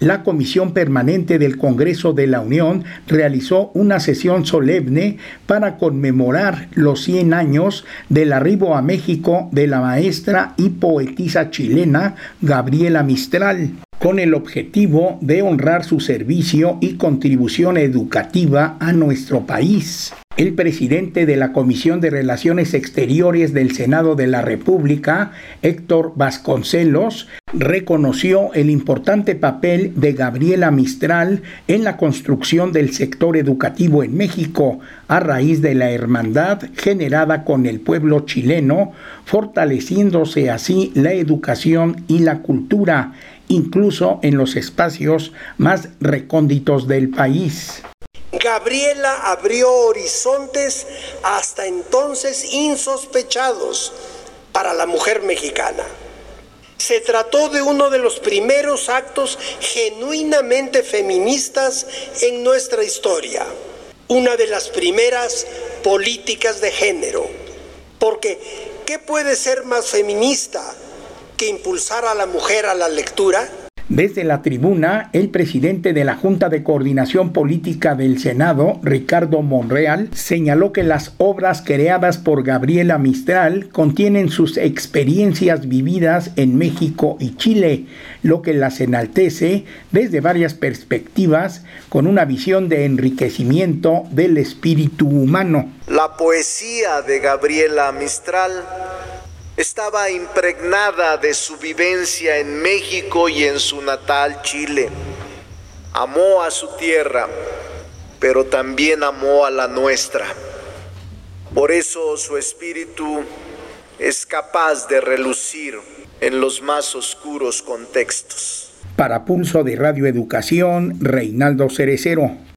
la Comisión Permanente del Congreso de la Unión realizó una sesión solemne para conmemorar los 100 años del arribo a México de la maestra y poetisa chilena Gabriela Mistral con el objetivo de honrar su servicio y contribución educativa a nuestro país. El presidente de la Comisión de Relaciones Exteriores del Senado de la República, Héctor Vasconcelos, reconoció el importante papel de Gabriela Mistral en la construcción del sector educativo en México a raíz de la hermandad generada con el pueblo chileno, fortaleciéndose así la educación y la cultura, incluso en los espacios más recónditos del país. Gabriela abrió horizontes hasta entonces insospechados para la mujer mexicana. Se trató de uno de los primeros actos genuinamente feministas en nuestra historia, una de las primeras políticas de género, porque ¿qué puede ser más feminista que impulsar a la mujer a la lectura? Desde la tribuna, el presidente de la Junta de Coordinación Política del Senado, Ricardo Monreal, señaló que las obras creadas por Gabriela Mistral contienen sus experiencias vividas en México y Chile, lo que las enaltece desde varias perspectivas con una visión de enriquecimiento del espíritu humano. La poesía de Gabriela Mistral estaba impregnada de su vivencia en México y en su natal Chile. Amó a su tierra, pero también amó a la nuestra. Por eso su espíritu es capaz de relucir en los más oscuros contextos. Para Pulso de Radio Educación, Reinaldo Cerecero.